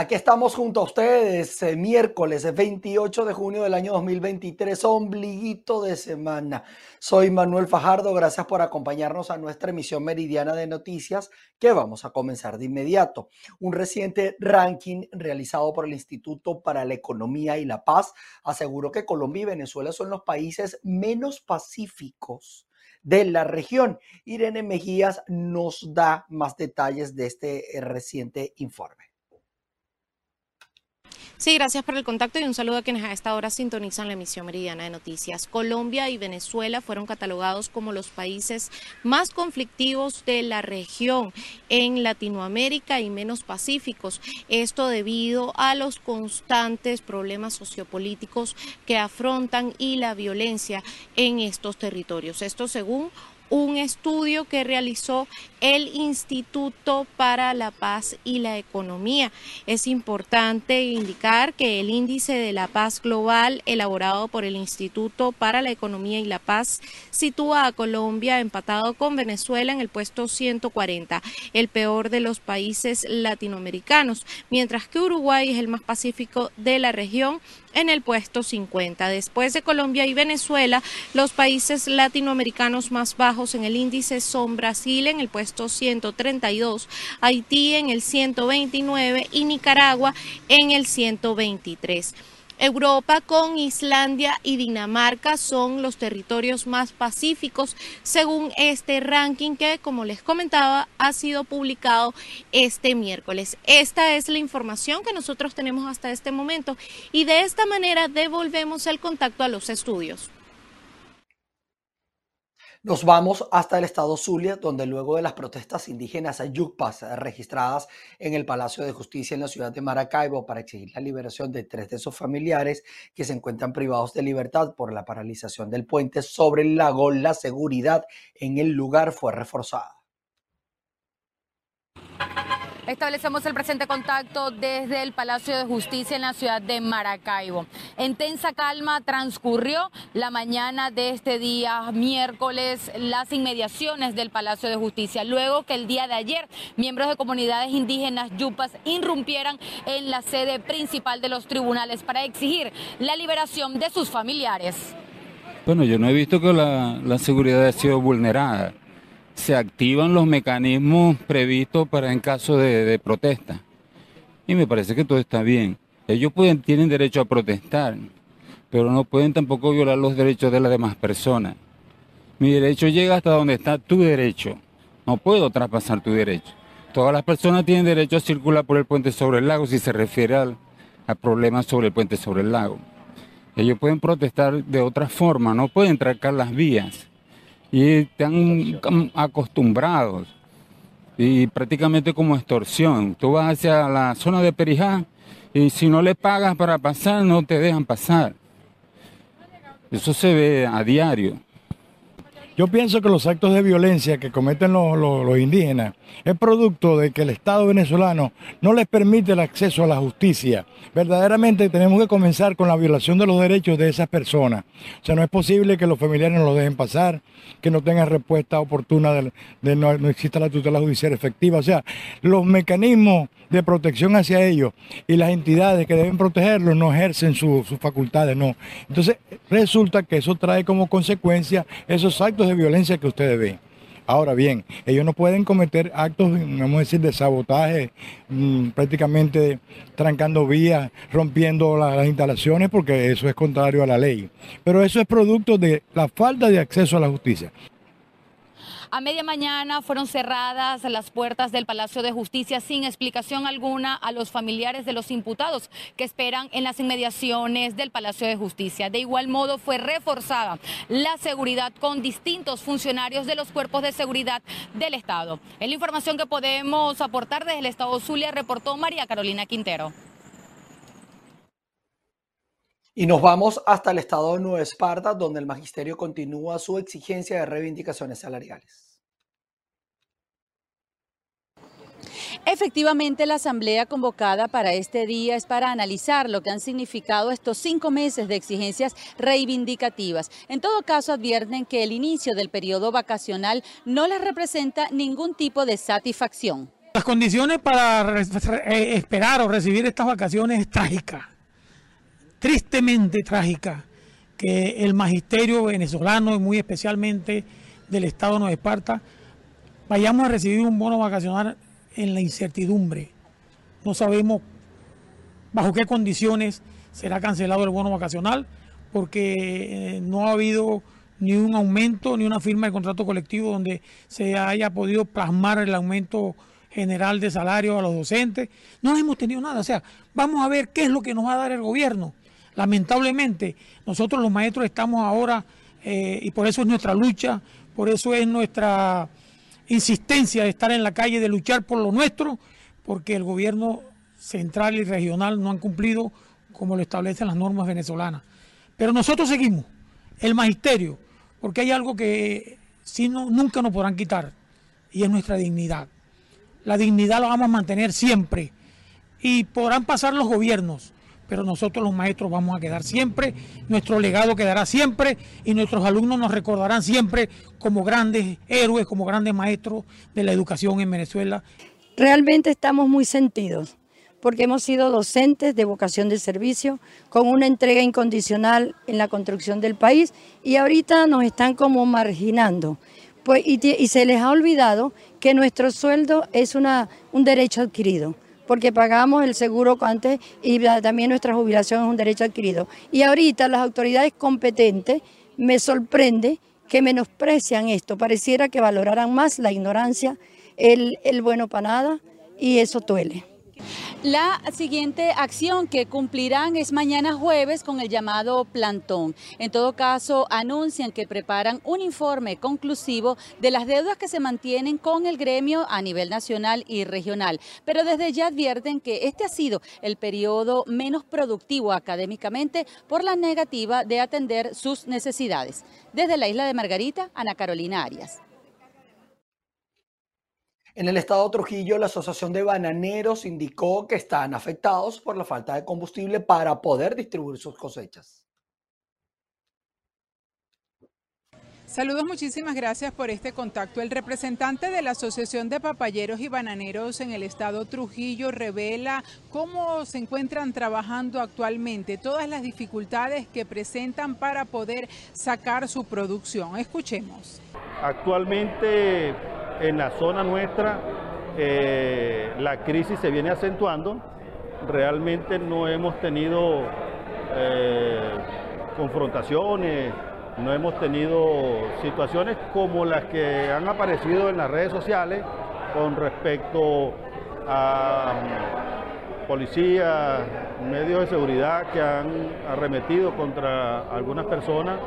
Aquí estamos junto a ustedes, eh, miércoles 28 de junio del año 2023, ombliguito de semana. Soy Manuel Fajardo, gracias por acompañarnos a nuestra emisión meridiana de noticias que vamos a comenzar de inmediato. Un reciente ranking realizado por el Instituto para la Economía y la Paz aseguró que Colombia y Venezuela son los países menos pacíficos de la región. Irene Mejías nos da más detalles de este eh, reciente informe. Sí, gracias por el contacto y un saludo a quienes a esta hora sintonizan la emisión meridiana de noticias. Colombia y Venezuela fueron catalogados como los países más conflictivos de la región en Latinoamérica y menos pacíficos. Esto debido a los constantes problemas sociopolíticos que afrontan y la violencia en estos territorios. Esto según un estudio que realizó el Instituto para la Paz y la Economía. Es importante indicar que el índice de la paz global elaborado por el Instituto para la Economía y la Paz sitúa a Colombia empatado con Venezuela en el puesto 140, el peor de los países latinoamericanos, mientras que Uruguay es el más pacífico de la región en el puesto 50. Después de Colombia y Venezuela, los países latinoamericanos más bajos en el índice son Brasil en el puesto 132, Haití en el 129 y Nicaragua en el 123. Europa con Islandia y Dinamarca son los territorios más pacíficos según este ranking que, como les comentaba, ha sido publicado este miércoles. Esta es la información que nosotros tenemos hasta este momento y de esta manera devolvemos el contacto a los estudios. Nos vamos hasta el estado Zulia, donde luego de las protestas indígenas yucpas registradas en el Palacio de Justicia en la ciudad de Maracaibo para exigir la liberación de tres de sus familiares que se encuentran privados de libertad por la paralización del puente sobre el lago, la seguridad en el lugar fue reforzada. Establecemos el presente contacto desde el Palacio de Justicia en la ciudad de Maracaibo. En tensa calma transcurrió la mañana de este día, miércoles, las inmediaciones del Palacio de Justicia, luego que el día de ayer miembros de comunidades indígenas yupas irrumpieran en la sede principal de los tribunales para exigir la liberación de sus familiares. Bueno, yo no he visto que la, la seguridad haya sido vulnerada se activan los mecanismos previstos para en caso de, protesta. Y me parece que todo está bien. Ellos tienen derecho a protestar, pero no pueden tampoco violar los derechos de las demás personas. Mi derecho llega hasta donde está tu derecho. No puedo traspasar tu derecho. Todas las personas tienen derecho a circular por el puente sobre el lago si se refiere a problemas sobre el puente sobre el lago. Ellos pueden protestar de otra forma, no pueden trancar las vías y están acostumbrados y prácticamente como extorsión. Tú vas hacia la zona de Perijá y si no le pagas para pasar no te dejan pasar. Eso se ve a diario. Yo pienso que los actos de violencia que cometen los, indígenas es producto de que el Estado venezolano no les permite el acceso a la justicia. Verdaderamente tenemos que comenzar con la violación de los derechos de esas personas. O sea, no es posible que los familiares no lo dejen pasar, que no tengan respuesta oportuna, de, no, no exista la tutela judicial efectiva. O sea, los mecanismos de protección hacia ellos y las entidades que deben protegerlos no ejercen sus facultades, no. Entonces resulta que eso trae como consecuencia esos actos de violencia que ustedes ven. Ahora bien, ellos no pueden cometer actos, vamos a decir, de sabotaje, mm, prácticamente trancando vías, rompiendo las instalaciones, porque eso es contrario a la ley. Pero eso es producto de la falta de acceso a la justicia. A media mañana fueron cerradas las puertas del Palacio de Justicia sin explicación alguna a los familiares de los imputados que esperan en las inmediaciones del Palacio de Justicia. De igual modo fue reforzada la seguridad con distintos funcionarios de los cuerpos de seguridad del Estado. Es la información que podemos aportar desde el Estado Zulia, reportó María Carolina Quintero. Y nos vamos hasta el estado de Nueva Esparta, donde el magisterio continúa su exigencia de reivindicaciones salariales. Efectivamente, la asamblea convocada para este día es para analizar lo que han significado estos cinco meses de exigencias reivindicativas. En todo caso, advierten que el inicio del periodo vacacional no les representa ningún tipo de satisfacción. Las condiciones para esperar o recibir estas vacaciones es trágica, tristemente trágica, que el magisterio venezolano y muy especialmente del Estado de Nueva Esparta vayamos a recibir un bono vacacional en la incertidumbre. No sabemos bajo qué condiciones será cancelado el bono vacacional, porque eh, no ha habido ni un aumento ni una firma de contrato colectivo donde se haya podido plasmar el aumento general de salario a los docentes. No hemos tenido nada. O sea, vamos a ver qué es lo que nos va a dar el gobierno. Lamentablemente, nosotros los maestros estamos ahora, eh, y por eso es nuestra lucha, por eso es nuestra insistencia de estar en la calle, de luchar por lo nuestro, porque el gobierno central y regional no han cumplido como lo establecen las normas venezolanas. Pero nosotros seguimos, el magisterio, porque hay algo que si no, nunca nos podrán quitar, y es nuestra dignidad. La dignidad la vamos a mantener siempre, y podrán pasar los gobiernos, pero nosotros los maestros vamos a quedar siempre, nuestro legado quedará siempre y nuestros alumnos nos recordarán siempre como grandes héroes, como grandes maestros de la educación en Venezuela. Realmente estamos muy sentidos porque hemos sido docentes de vocación de servicio con una entrega incondicional en la construcción del país y ahorita nos están como marginando. Pues, y, y se les ha olvidado que nuestro sueldo es una, un derecho adquirido porque pagamos el seguro antes y también nuestra jubilación es un derecho adquirido. Y ahorita las autoridades competentes me sorprende que menosprecian esto, pareciera que valoraran más la ignorancia, el, el bueno para nada, y eso duele. La siguiente acción que cumplirán es mañana jueves con el llamado plantón. En todo caso, anuncian que preparan un informe conclusivo de las deudas que se mantienen con el gremio a nivel nacional y regional. Pero desde ya advierten que este ha sido el periodo menos productivo académicamente por la negativa de atender sus necesidades. Desde la isla de Margarita, Ana Carolina Arias. En el estado de Trujillo, la Asociación de Bananeros indicó que están afectados por la falta de combustible para poder distribuir sus cosechas. Saludos, muchísimas gracias por este contacto. El representante de la Asociación de Papayeros y Bananeros en el estado Trujillo revela cómo se encuentran trabajando actualmente, todas las dificultades que presentan para poder sacar su producción. Escuchemos. Actualmente en la zona nuestra eh, la crisis se viene acentuando. Realmente no hemos tenido eh, confrontaciones, no hemos tenido situaciones como las que han aparecido en las redes sociales con respecto a um, policías, medios de seguridad que han arremetido contra algunas personas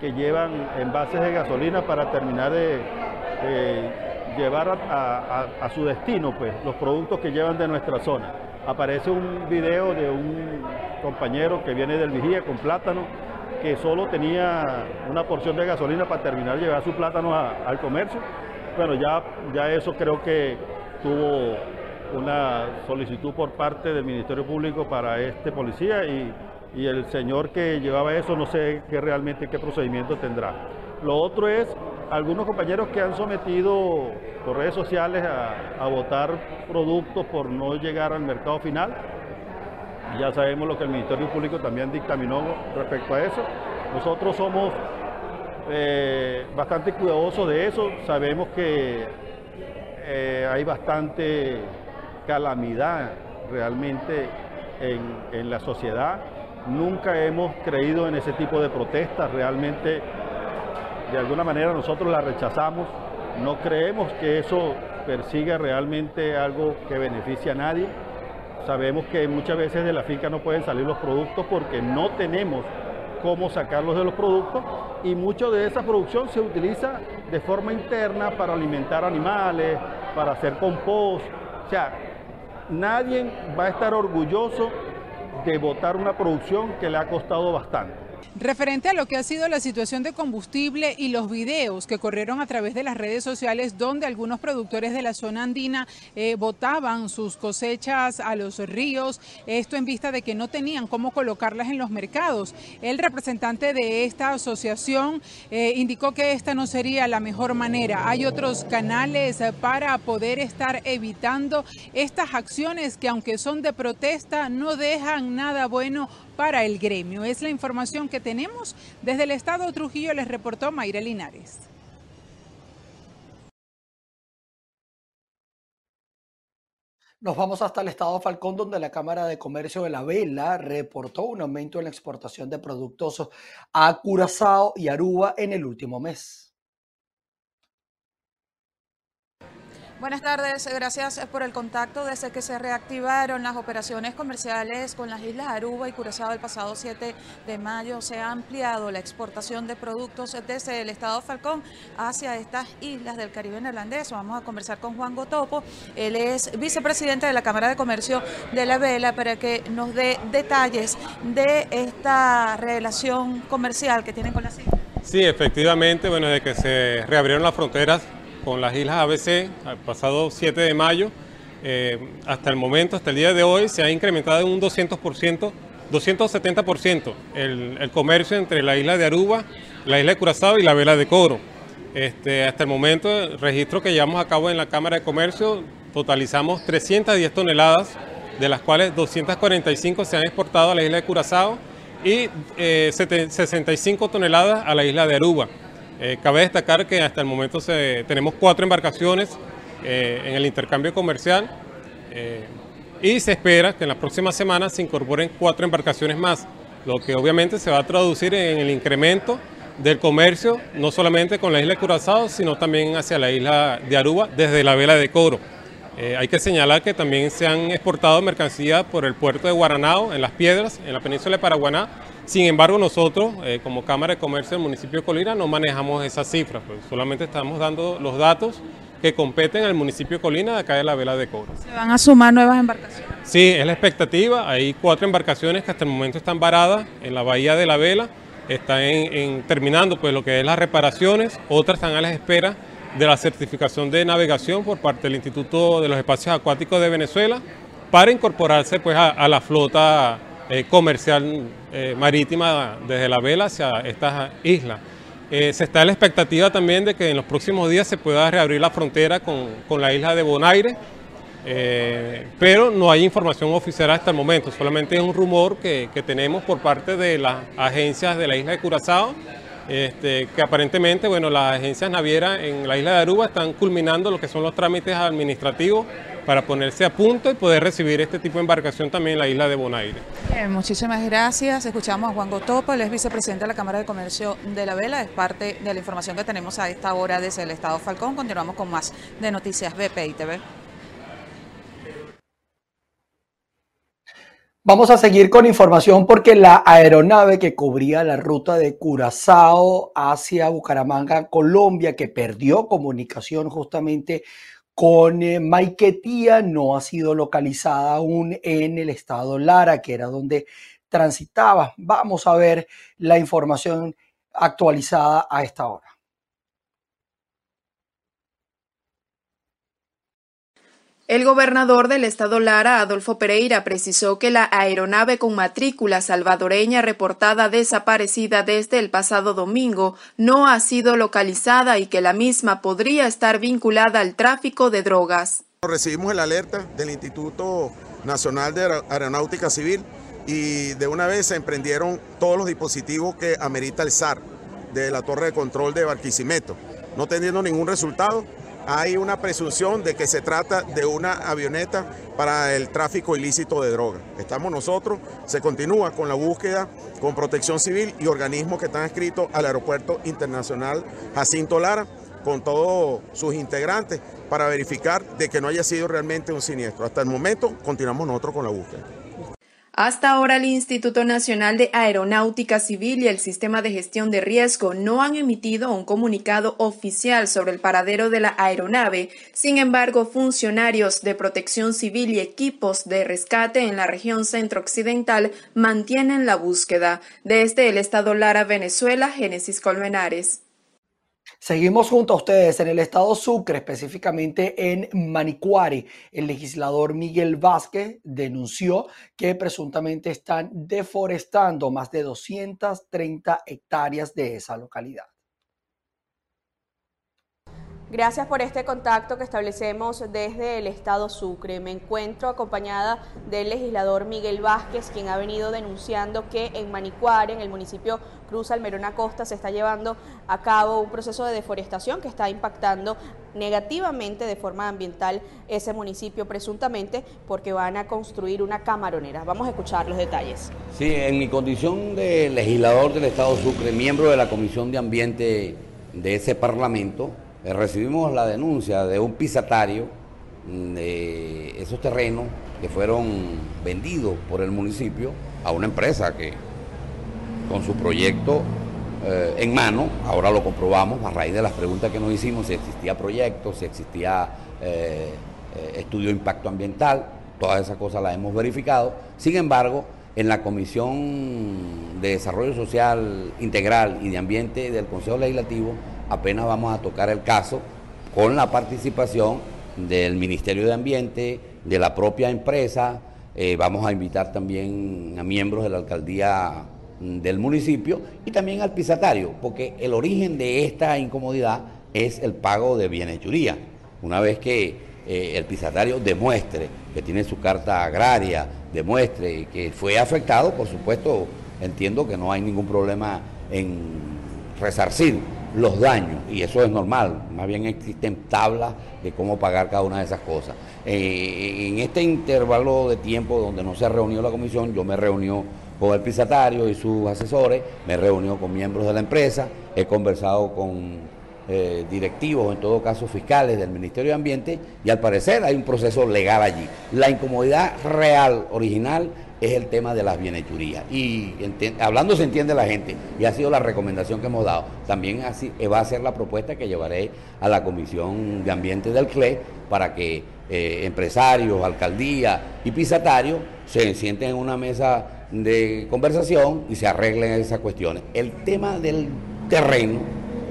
que llevan envases de gasolina para terminar de eh, llevar a, su destino pues, los productos que llevan de nuestra zona. Aparece un video de un compañero que viene del Vigía con plátano, que solo tenía una porción de gasolina para terminar de llevar su plátano al comercio. Bueno, ya, ya eso creo que tuvo una solicitud por parte del Ministerio Público para este policía y, y el señor que llevaba eso no sé qué realmente qué procedimiento tendrá. Lo otro es algunos compañeros que han sometido por redes sociales a, votar productos por no llegar al mercado final. Ya sabemos lo que el Ministerio Público también dictaminó respecto a eso. Nosotros somos eh, bastante cuidadosos de eso. Sabemos que eh, hay bastante calamidad realmente en, en la sociedad. Nunca hemos creído en ese tipo de protestas. Realmente de alguna manera nosotros la rechazamos, no creemos que eso persiga realmente algo que beneficie a nadie. Sabemos que muchas veces de la finca no pueden salir los productos porque no tenemos cómo sacarlos de los productos y mucho de esa producción se utiliza de forma interna para alimentar animales, para hacer compost. O sea, nadie va a estar orgulloso de botar una producción que le ha costado bastante. Referente a lo que ha sido la situación de combustible y los videos que corrieron a través de las redes sociales donde algunos productores de la zona andina eh, botaban sus cosechas a los ríos, esto en vista de que no tenían cómo colocarlas en los mercados. El representante de esta asociación eh, indicó que esta no sería la mejor manera. Hay otros canales eh, para poder estar evitando estas acciones que aunque son de protesta no dejan nada bueno para el gremio. Es la información que tenemos desde el estado Trujillo, les reportó Mayra Linares. Nos vamos hasta el estado Falcón, donde la Cámara de Comercio de la Vela reportó un aumento en la exportación de productos a Curazao y Aruba en el último mes. Buenas tardes, gracias por el contacto. Desde que se reactivaron las operaciones comerciales con las islas Aruba y Curazao el pasado 7 de mayo, se ha ampliado la exportación de productos desde el estado Falcón hacia estas islas del Caribe neerlandés. Vamos a conversar con Juan Gotopo, él es vicepresidente de la Cámara de Comercio de la Vela, para que nos dé detalles de esta relación comercial que tienen con las islas. Sí, efectivamente, bueno, desde que se reabrieron las fronteras con las islas ABC el pasado 7 de mayo. Eh, hasta el momento, hasta el día de hoy, se ha incrementado en un 200%, 270% el, el comercio entre la isla de Aruba, la isla de Curazao y la vela de Coro. Este, hasta el momento, el registro que llevamos a cabo en la Cámara de Comercio, totalizamos 310 toneladas, de las cuales 245 se han exportado a la isla de Curazao y 65 eh, toneladas a la isla de Aruba. Eh, cabe destacar que hasta el momento tenemos cuatro embarcaciones eh, en el intercambio comercial eh, y se espera que en las próximas semanas se incorporen cuatro embarcaciones más, lo que obviamente se va a traducir en el incremento del comercio, no solamente con la isla de Curazao, sino también hacia la isla de Aruba desde la vela de Coro. hay que señalar que también se han exportado mercancías por el puerto de Guaranao, en Las Piedras, en la península de Paraguaná, sin embargo, nosotros, eh, como Cámara de Comercio del municipio de Colina, no manejamos esas cifras, pues, solamente estamos dando los datos que competen al municipio de Colina de acá de la Vela de Coro. ¿Se van a sumar nuevas embarcaciones? Sí, es la expectativa. Hay cuatro embarcaciones que hasta el momento están varadas en la bahía de la Vela, están terminando pues, lo que es las reparaciones, otras están a la espera de la certificación de navegación por parte del Instituto de los Espacios Acuáticos de Venezuela para incorporarse pues, a la flota eh, comercial eh, marítima desde la vela hacia estas islas. Eh, se está en la expectativa también de que en los próximos días se pueda reabrir la frontera con, con la isla de Bonaire, pero no hay información oficial hasta el momento, solamente es un rumor que, que tenemos por parte de las agencias de la isla de Curazao, este, que aparentemente bueno, las agencias navieras en la isla de Aruba están culminando lo que son los trámites administrativos para ponerse a punto y poder recibir este tipo de embarcación también en la isla de Bonaire. muchísimas gracias. Escuchamos a Juan Gotopo, él es vicepresidente de la Cámara de Comercio de la Vela, es parte de la información que tenemos a esta hora desde el Estado Falcón. Continuamos con más de Noticias BPI TV. Vamos a seguir con información porque la aeronave que cubría la ruta de Curazao hacia Bucaramanga, Colombia, que perdió comunicación justamente con eh, Maiquetía no ha sido localizada aún en el estado Lara, que era donde transitaba. Vamos a ver la información actualizada a esta hora. El gobernador del estado Lara, Adolfo Pereira, precisó que la aeronave con matrícula salvadoreña reportada desaparecida desde el pasado domingo no ha sido localizada y que la misma podría estar vinculada al tráfico de drogas. Recibimos el alerta del Instituto Nacional de Aeronáutica Civil y de una vez se emprendieron todos los dispositivos que amerita el SAR de la torre de control de Barquisimeto. No teniendo ningún resultado, hay una presunción de que se trata de una avioneta para el tráfico ilícito de drogas. Estamos nosotros, se continúa con la búsqueda con protección civil y organismos que están escritos al Aeropuerto Internacional Jacinto Lara con todos sus integrantes para verificar de que no haya sido realmente un siniestro. Hasta el momento continuamos nosotros con la búsqueda. Hasta ahora el Instituto Nacional de Aeronáutica Civil y el Sistema de Gestión de Riesgo no han emitido un comunicado oficial sobre el paradero de la aeronave. Sin embargo, funcionarios de protección civil y equipos de rescate en la región centro-occidental mantienen la búsqueda. Desde el estado Lara, Venezuela, Génesis Colmenares. Seguimos junto a ustedes en el estado Sucre, específicamente en Manicuari. El legislador Miguel Vázquez denunció que presuntamente están deforestando más de 230 hectáreas de esa localidad. Gracias por este contacto que establecemos desde el estado Sucre. Me encuentro acompañada del legislador Miguel Vázquez, quien ha venido denunciando que en Manicuare, en el municipio Cruz Almerona Costa, se está llevando a cabo un proceso de deforestación que está impactando negativamente de forma ambiental ese municipio, presuntamente porque van a construir una camaronera. Vamos a escuchar los detalles. Sí, en mi condición de legislador del estado Sucre, miembro de la Comisión de Ambiente de ese Parlamento, eh, recibimos la denuncia de un pisatario de esos terrenos que fueron vendidos por el municipio a una empresa que con su proyecto eh, en mano, ahora lo comprobamos a raíz de las preguntas que nos hicimos, si existía proyecto, si existía eh, estudio de impacto ambiental, todas esas cosas las hemos verificado. Sin embargo, en la Comisión de Desarrollo Social Integral y de Ambiente del Consejo Legislativo apenas vamos a tocar el caso con la participación del Ministerio de Ambiente, de la propia empresa, eh, vamos a invitar también a miembros de la alcaldía mm, del municipio y también al pisatario, porque el origen de esta incomodidad es el pago de bienhechuría. Una vez que eh, el pisatario demuestre que tiene su carta agraria, demuestre que fue afectado, por supuesto, entiendo que no hay ningún problema en resarcir los daños, y eso es normal, más bien existen tablas de cómo pagar cada una de esas cosas. Eh, en este intervalo de tiempo donde no se ha reunido la comisión, yo me reunió con el pisatario y sus asesores, me reunió con miembros de la empresa, he conversado con eh, directivos, en todo caso fiscales del Ministerio de Ambiente, y al parecer hay un proceso legal allí. La incomodidad real, original, es el tema de las bienhechurías. Y hablando se entiende la gente, y ha sido la recomendación que hemos dado. También así va a ser la propuesta que llevaré a la Comisión de Ambiente del CLE para que eh, empresarios, alcaldía y pisatarios se sienten en una mesa de conversación y se arreglen esas cuestiones. El tema del terreno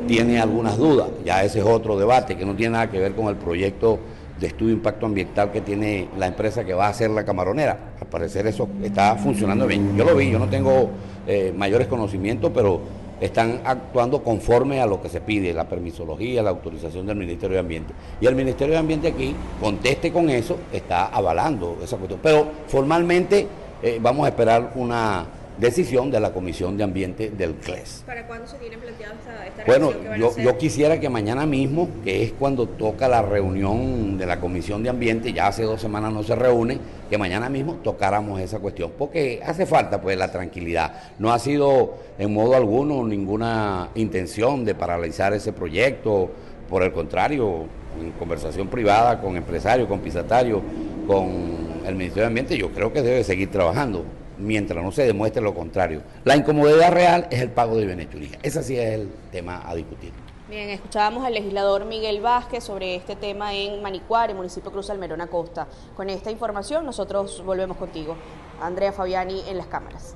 tiene algunas dudas, ya ese es otro debate que no tiene nada que ver con el proyecto de estudio impacto ambiental que tiene la empresa que va a hacer la camaronera. Al parecer eso está funcionando bien. Yo lo vi, yo no tengo eh, mayores conocimientos, pero están actuando conforme a lo que se pide, la permisología, la autorización del Ministerio de Ambiente. Y el Ministerio de Ambiente aquí, conteste con eso, está avalando esa cuestión. Pero formalmente eh, vamos a esperar una decisión de la Comisión de Ambiente del CLES. ¿Para cuándo se tiene planteado esta, esta Bueno, yo, yo quisiera que mañana mismo, que es cuando toca la reunión de la Comisión de Ambiente, ya hace dos semanas no se reúne, que mañana mismo tocáramos esa cuestión, porque hace falta pues la tranquilidad. No ha sido en modo alguno ninguna intención de paralizar ese proyecto, por el contrario, en conversación privada con empresarios, con pisatarios, con el Ministerio de Ambiente, yo creo que debe seguir trabajando mientras no se demuestre lo contrario. La incomodidad real es el pago de benechuría. Ese sí es el tema a discutir. Bien, escuchábamos al legislador Miguel Vázquez sobre este tema en Manicuare, municipio Cruz Almerona Costa. Con esta información nosotros volvemos contigo. Andrea Fabiani en las cámaras.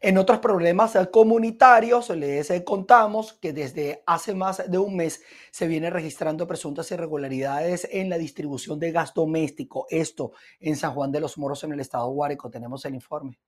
En otros problemas comunitarios les contamos que desde hace más de un mes se viene registrando presuntas irregularidades en la distribución de gas doméstico. Esto en San Juan de los Moros, en el estado Guárico. Tenemos el informe.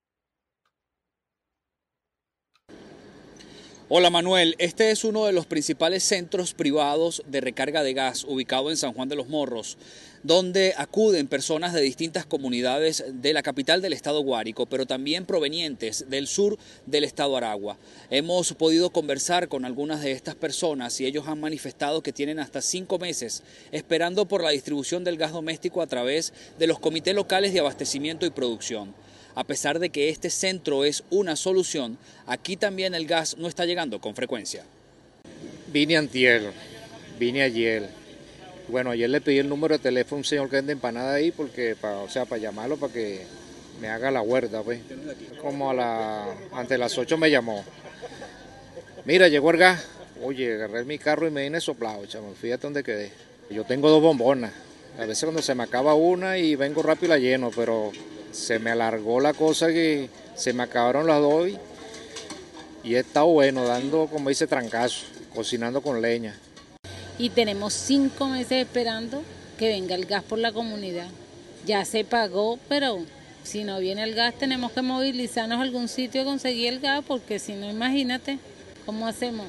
Hola Manuel, este es uno de los principales centros privados de recarga de gas ubicado en San Juan de los Morros, donde acuden personas de distintas comunidades de la capital del estado Guárico, pero también provenientes del sur del estado Aragua. Hemos podido conversar con algunas de estas personas y ellos han manifestado que tienen hasta cinco meses esperando por la distribución del gas doméstico a través de los comités locales de abastecimiento y producción. A pesar de que este centro es una solución, aquí también el gas no está llegando con frecuencia. Vine antier, vine ayer, Bueno, ayer le pedí el número de teléfono a un señor que vende empanada ahí, porque, o sea, para llamarlo, para que me haga la huerta, pues. Como a la, ante las 8 me llamó. Mira, llegó el gas. Oye, agarré mi carro y me vine soplado, chamo. Fíjate dónde quedé. Yo tengo dos bombonas. A veces cuando se me acaba una y vengo rápido la lleno, pero se me alargó la cosa que se me acabaron las dos y, y he estado bueno, dando, como dice, trancazo, cocinando con leña y tenemos cinco meses esperando que venga el gas por la comunidad. Ya se pagó, pero si no viene el gas tenemos que movilizarnos a algún sitio a conseguir el gas, porque si no, imagínate cómo hacemos.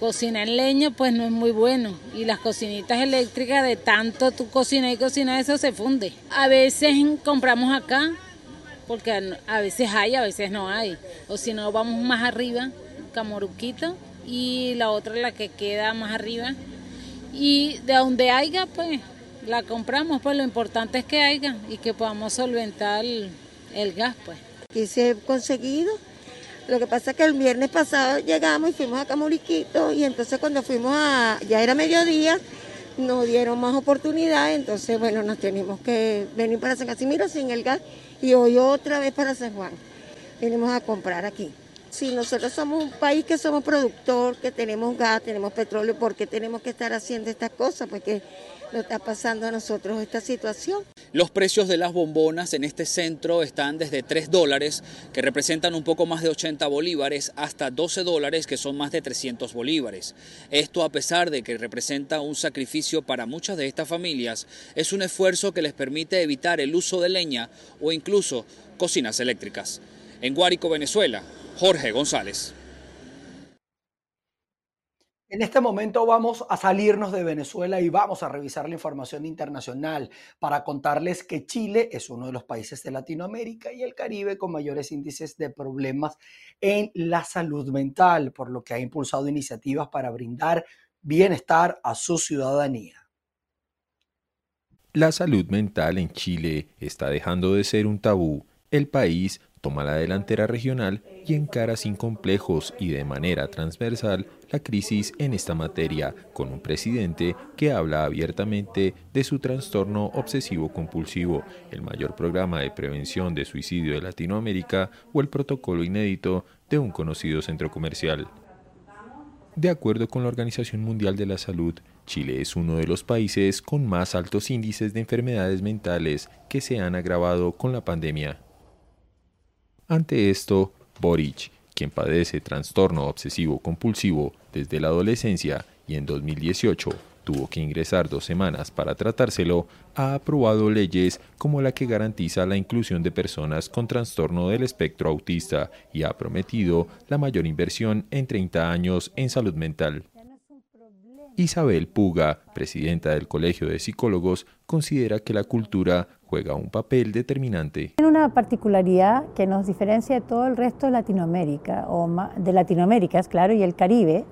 Cocinar en leña pues no es muy bueno y las cocinitas eléctricas de tanto tu cocina y cocina eso se funde. A veces compramos acá porque a veces hay, a veces no hay. O si no vamos más arriba, Camoruquito y la otra la que queda más arriba y de donde haya, pues la compramos, pues lo importante es que haya y que podamos solventar el, gas, pues. Y se ha conseguido. Lo que pasa es que el viernes pasado llegamos y fuimos a Camuriquito y entonces cuando fuimos a, ya era mediodía, nos dieron más oportunidad, entonces bueno, nos tenemos que venir para San Casimiro sin el gas y hoy otra vez para San Juan. Venimos a comprar aquí. Si nosotros somos un país que somos productor, que tenemos gas, tenemos petróleo, ¿por qué tenemos que estar haciendo estas cosas? Porque nos está pasando a nosotros esta situación. Los precios de las bombonas en este centro están desde 3 dólares, que representan un poco más de 80 bolívares, hasta 12 dólares, que son más de 300 bolívares. Esto a pesar de que representa un sacrificio para muchas de estas familias, es un esfuerzo que les permite evitar el uso de leña o incluso cocinas eléctricas. En Guárico, Venezuela, Jorge González. En este momento vamos a salirnos de Venezuela y vamos a revisar la información internacional para contarles que Chile es uno de los países de Latinoamérica y el Caribe con mayores índices de problemas en la salud mental, por lo que ha impulsado iniciativas para brindar bienestar a su ciudadanía. La salud mental en Chile está dejando de ser un tabú. El país toma la delantera regional y encara sin complejos y de manera transversal la crisis en esta materia, con un presidente que habla abiertamente de su trastorno obsesivo compulsivo, el mayor programa de prevención de suicidio de Latinoamérica o el protocolo inédito de un conocido centro comercial. De acuerdo con la Organización Mundial de la Salud, Chile es uno de los países con más altos índices de enfermedades mentales que se han agravado con la pandemia. Ante esto, Boric, quien padece trastorno obsesivo compulsivo desde la adolescencia y en 2018 tuvo que ingresar dos semanas para tratárselo, ha aprobado leyes como la que garantiza la inclusión de personas con trastorno del espectro autista y ha prometido la mayor inversión en 30 años en salud mental. Isabel Puga, presidenta del Colegio de Psicólogos, considera que la cultura juega un papel determinante. Tiene una particularidad que nos diferencia de todo el resto de Latinoamérica, o de Latinoamérica, es claro, y el Caribe,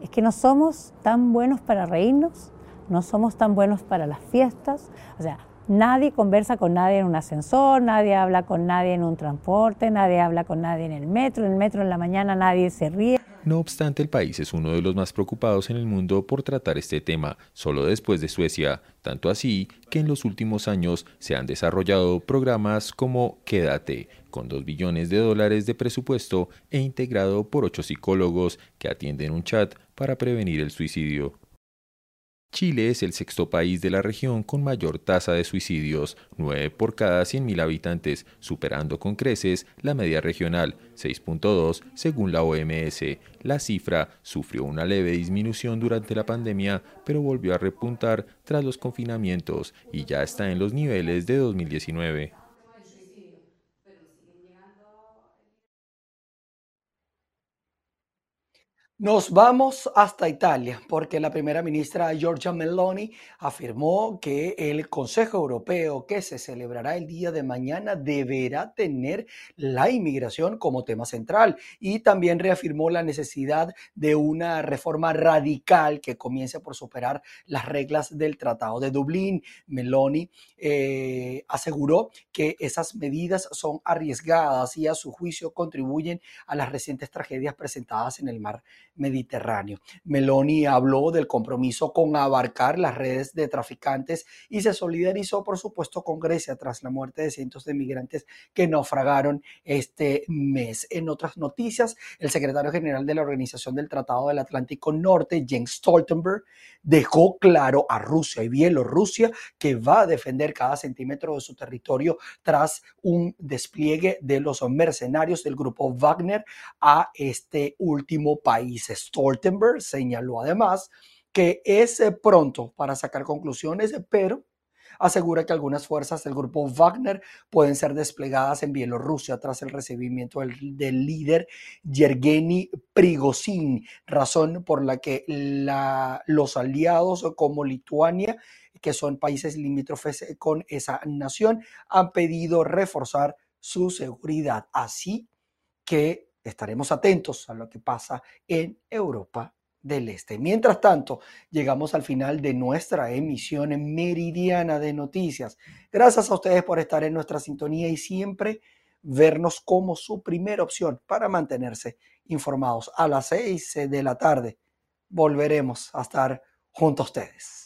es que no somos tan buenos para reírnos, no somos tan buenos para las fiestas, o sea, nadie conversa con nadie en un ascensor, nadie habla con nadie en un transporte, nadie habla con nadie en el metro, en el metro en la mañana nadie se ríe. No obstante, el país es uno de los más preocupados en el mundo por tratar este tema, solo después de Suecia, tanto así que en los últimos años se han desarrollado programas como Quédate, con 2 billones de dólares de presupuesto e integrado por ocho psicólogos que atienden un chat para prevenir el suicidio. Chile es el sexto país de la región con mayor tasa de suicidios, 9 por cada 100.000 habitantes, superando con creces la media regional, 6.2 según la OMS. La cifra sufrió una leve disminución durante la pandemia, pero volvió a repuntar tras los confinamientos y ya está en los niveles de 2019. Nos vamos hasta Italia porque la primera ministra Giorgia Meloni afirmó que el Consejo Europeo que se celebrará el día de mañana deberá tener la inmigración como tema central y también reafirmó la necesidad de una reforma radical que comience por superar las reglas del Tratado de Dublín. Meloni eh, aseguró que esas medidas son arriesgadas y a su juicio contribuyen a las recientes tragedias presentadas en el mar Mediterráneo. Meloni habló del compromiso con abarcar las redes de traficantes y se solidarizó, por supuesto, con Grecia tras la muerte de cientos de migrantes que naufragaron este mes. En otras noticias, el secretario general de la Organización del Tratado del Atlántico Norte, Jens Stoltenberg, dejó claro a Rusia y Bielorrusia que va a defender cada centímetro de su territorio tras un despliegue de los mercenarios del grupo Wagner a este último país. Stoltenberg señaló además que es pronto para sacar conclusiones, pero asegura que algunas fuerzas del grupo Wagner pueden ser desplegadas en Bielorrusia tras el recibimiento del, líder Yergeni Prigozhin, razón por la que los aliados como Lituania, que son países limítrofes con esa nación, han pedido reforzar su seguridad. Así que estaremos atentos a lo que pasa en Europa del Este. Mientras tanto, llegamos al final de nuestra emisión meridiana de noticias. Gracias a ustedes por estar en nuestra sintonía y siempre vernos como su primera opción para mantenerse informados. A las seis de la tarde volveremos a estar junto a ustedes.